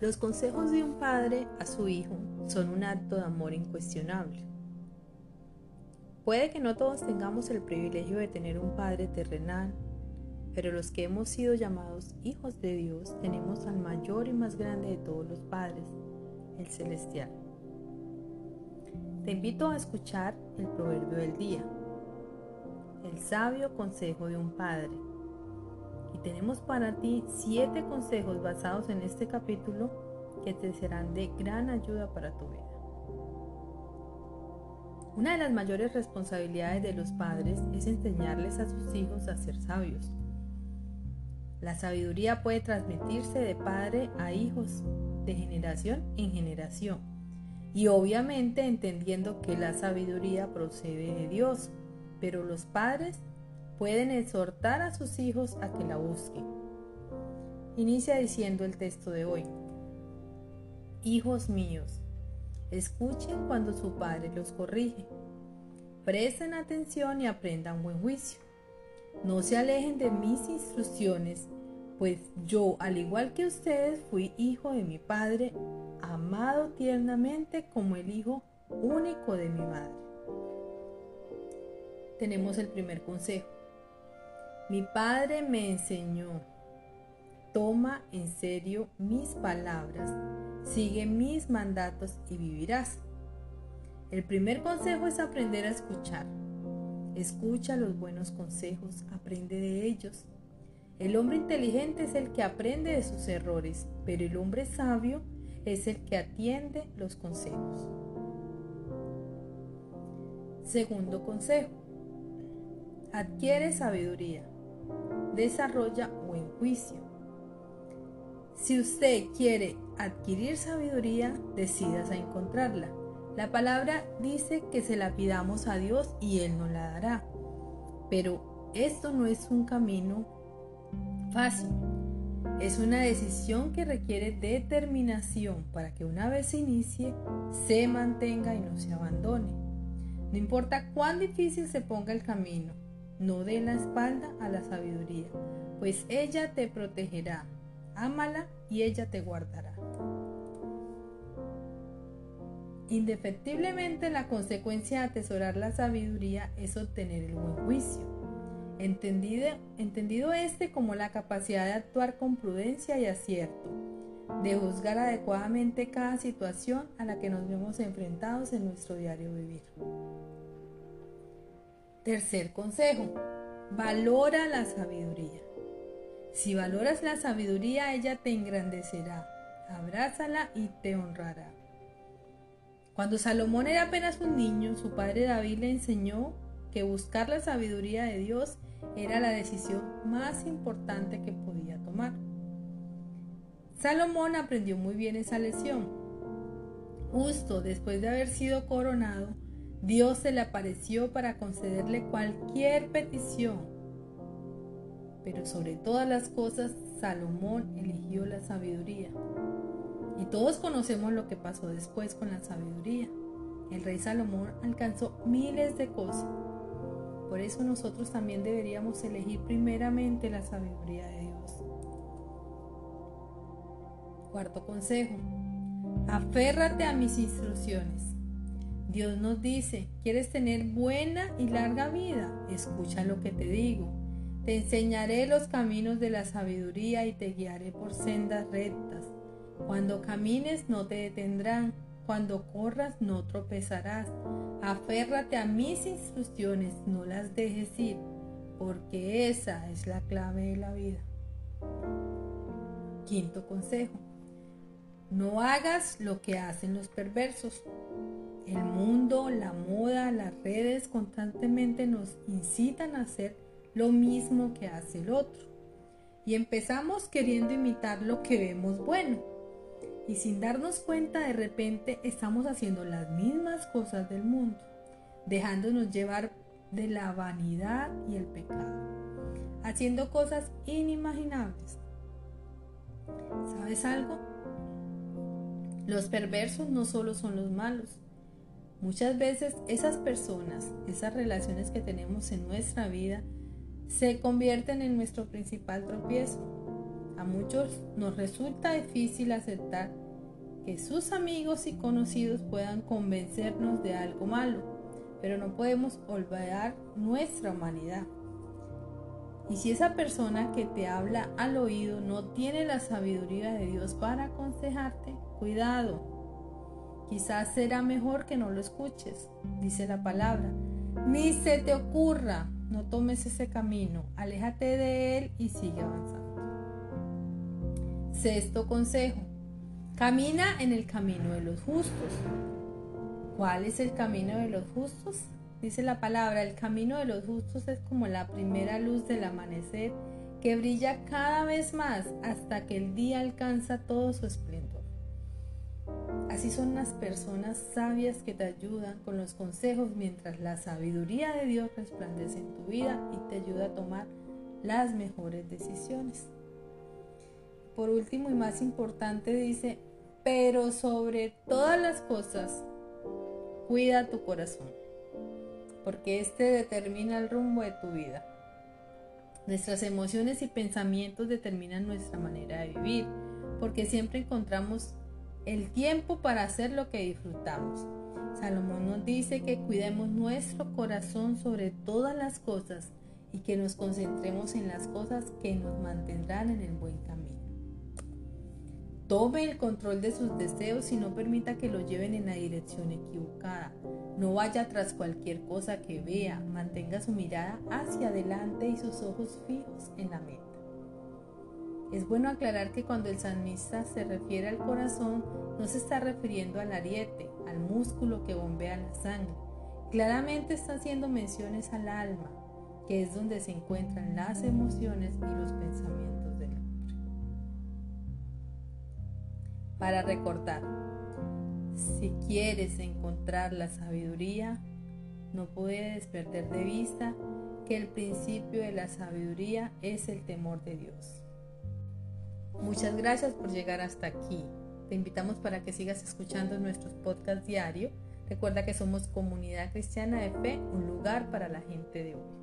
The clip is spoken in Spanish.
Los consejos de un padre a su hijo son un acto de amor incuestionable. Puede que no todos tengamos el privilegio de tener un padre terrenal, pero los que hemos sido llamados hijos de Dios tenemos al mayor y más grande de todos los padres, el celestial. Te invito a escuchar el proverbio del día, el sabio consejo de un padre tenemos para ti siete consejos basados en este capítulo que te serán de gran ayuda para tu vida. Una de las mayores responsabilidades de los padres es enseñarles a sus hijos a ser sabios. La sabiduría puede transmitirse de padre a hijos, de generación en generación, y obviamente entendiendo que la sabiduría procede de Dios, pero los padres pueden exhortar a sus hijos a que la busquen. Inicia diciendo el texto de hoy. Hijos míos, escuchen cuando su padre los corrige. Presten atención y aprendan buen juicio. No se alejen de mis instrucciones, pues yo, al igual que ustedes, fui hijo de mi padre, amado tiernamente como el hijo único de mi madre. Tenemos el primer consejo. Mi padre me enseñó, toma en serio mis palabras, sigue mis mandatos y vivirás. El primer consejo es aprender a escuchar. Escucha los buenos consejos, aprende de ellos. El hombre inteligente es el que aprende de sus errores, pero el hombre sabio es el que atiende los consejos. Segundo consejo. Adquiere sabiduría desarrolla buen juicio. Si usted quiere adquirir sabiduría, decidas a encontrarla. La palabra dice que se la pidamos a Dios y Él nos la dará. Pero esto no es un camino fácil. Es una decisión que requiere determinación para que una vez se inicie, se mantenga y no se abandone. No importa cuán difícil se ponga el camino, no dé la espalda a la sabiduría, pues ella te protegerá. Ámala y ella te guardará. Indefectiblemente la consecuencia de atesorar la sabiduría es obtener el buen juicio. Entendido, entendido este como la capacidad de actuar con prudencia y acierto, de juzgar adecuadamente cada situación a la que nos vemos enfrentados en nuestro diario vivir. Tercer consejo, valora la sabiduría. Si valoras la sabiduría, ella te engrandecerá, abrázala y te honrará. Cuando Salomón era apenas un niño, su padre David le enseñó que buscar la sabiduría de Dios era la decisión más importante que podía tomar. Salomón aprendió muy bien esa lección. Justo después de haber sido coronado, Dios se le apareció para concederle cualquier petición. Pero sobre todas las cosas, Salomón eligió la sabiduría. Y todos conocemos lo que pasó después con la sabiduría. El rey Salomón alcanzó miles de cosas. Por eso nosotros también deberíamos elegir primeramente la sabiduría de Dios. Cuarto consejo. Aférrate a mis instrucciones. Dios nos dice, ¿quieres tener buena y larga vida? Escucha lo que te digo. Te enseñaré los caminos de la sabiduría y te guiaré por sendas rectas. Cuando camines no te detendrán, cuando corras no tropezarás. Aférrate a mis instrucciones, no las dejes ir, porque esa es la clave de la vida. Quinto consejo. No hagas lo que hacen los perversos. El mundo, la moda, las redes constantemente nos incitan a hacer lo mismo que hace el otro. Y empezamos queriendo imitar lo que vemos bueno. Y sin darnos cuenta de repente estamos haciendo las mismas cosas del mundo, dejándonos llevar de la vanidad y el pecado, haciendo cosas inimaginables. ¿Sabes algo? Los perversos no solo son los malos, Muchas veces esas personas, esas relaciones que tenemos en nuestra vida, se convierten en nuestro principal tropiezo. A muchos nos resulta difícil aceptar que sus amigos y conocidos puedan convencernos de algo malo, pero no podemos olvidar nuestra humanidad. Y si esa persona que te habla al oído no tiene la sabiduría de Dios para aconsejarte, cuidado. Quizás será mejor que no lo escuches, dice la palabra. Ni se te ocurra, no tomes ese camino, aléjate de él y sigue avanzando. Sexto consejo, camina en el camino de los justos. ¿Cuál es el camino de los justos? Dice la palabra, el camino de los justos es como la primera luz del amanecer que brilla cada vez más hasta que el día alcanza todo su esplendor. Así son las personas sabias que te ayudan con los consejos mientras la sabiduría de Dios resplandece en tu vida y te ayuda a tomar las mejores decisiones. Por último y más importante dice, pero sobre todas las cosas, cuida tu corazón porque este determina el rumbo de tu vida. Nuestras emociones y pensamientos determinan nuestra manera de vivir, porque siempre encontramos el tiempo para hacer lo que disfrutamos. Salomón nos dice que cuidemos nuestro corazón sobre todas las cosas y que nos concentremos en las cosas que nos mantendrán en el buen camino. Tome el control de sus deseos y no permita que lo lleven en la dirección equivocada. No vaya tras cualquier cosa que vea, mantenga su mirada hacia adelante y sus ojos fijos en la meta. Es bueno aclarar que cuando el salmista se refiere al corazón, no se está refiriendo al ariete, al músculo que bombea la sangre. Claramente está haciendo menciones al alma, que es donde se encuentran las emociones y los pensamientos. para recortar. Si quieres encontrar la sabiduría, no puedes perder de vista que el principio de la sabiduría es el temor de Dios. Muchas gracias por llegar hasta aquí. Te invitamos para que sigas escuchando nuestros podcasts diarios. Recuerda que somos Comunidad Cristiana de Fe, un lugar para la gente de hoy.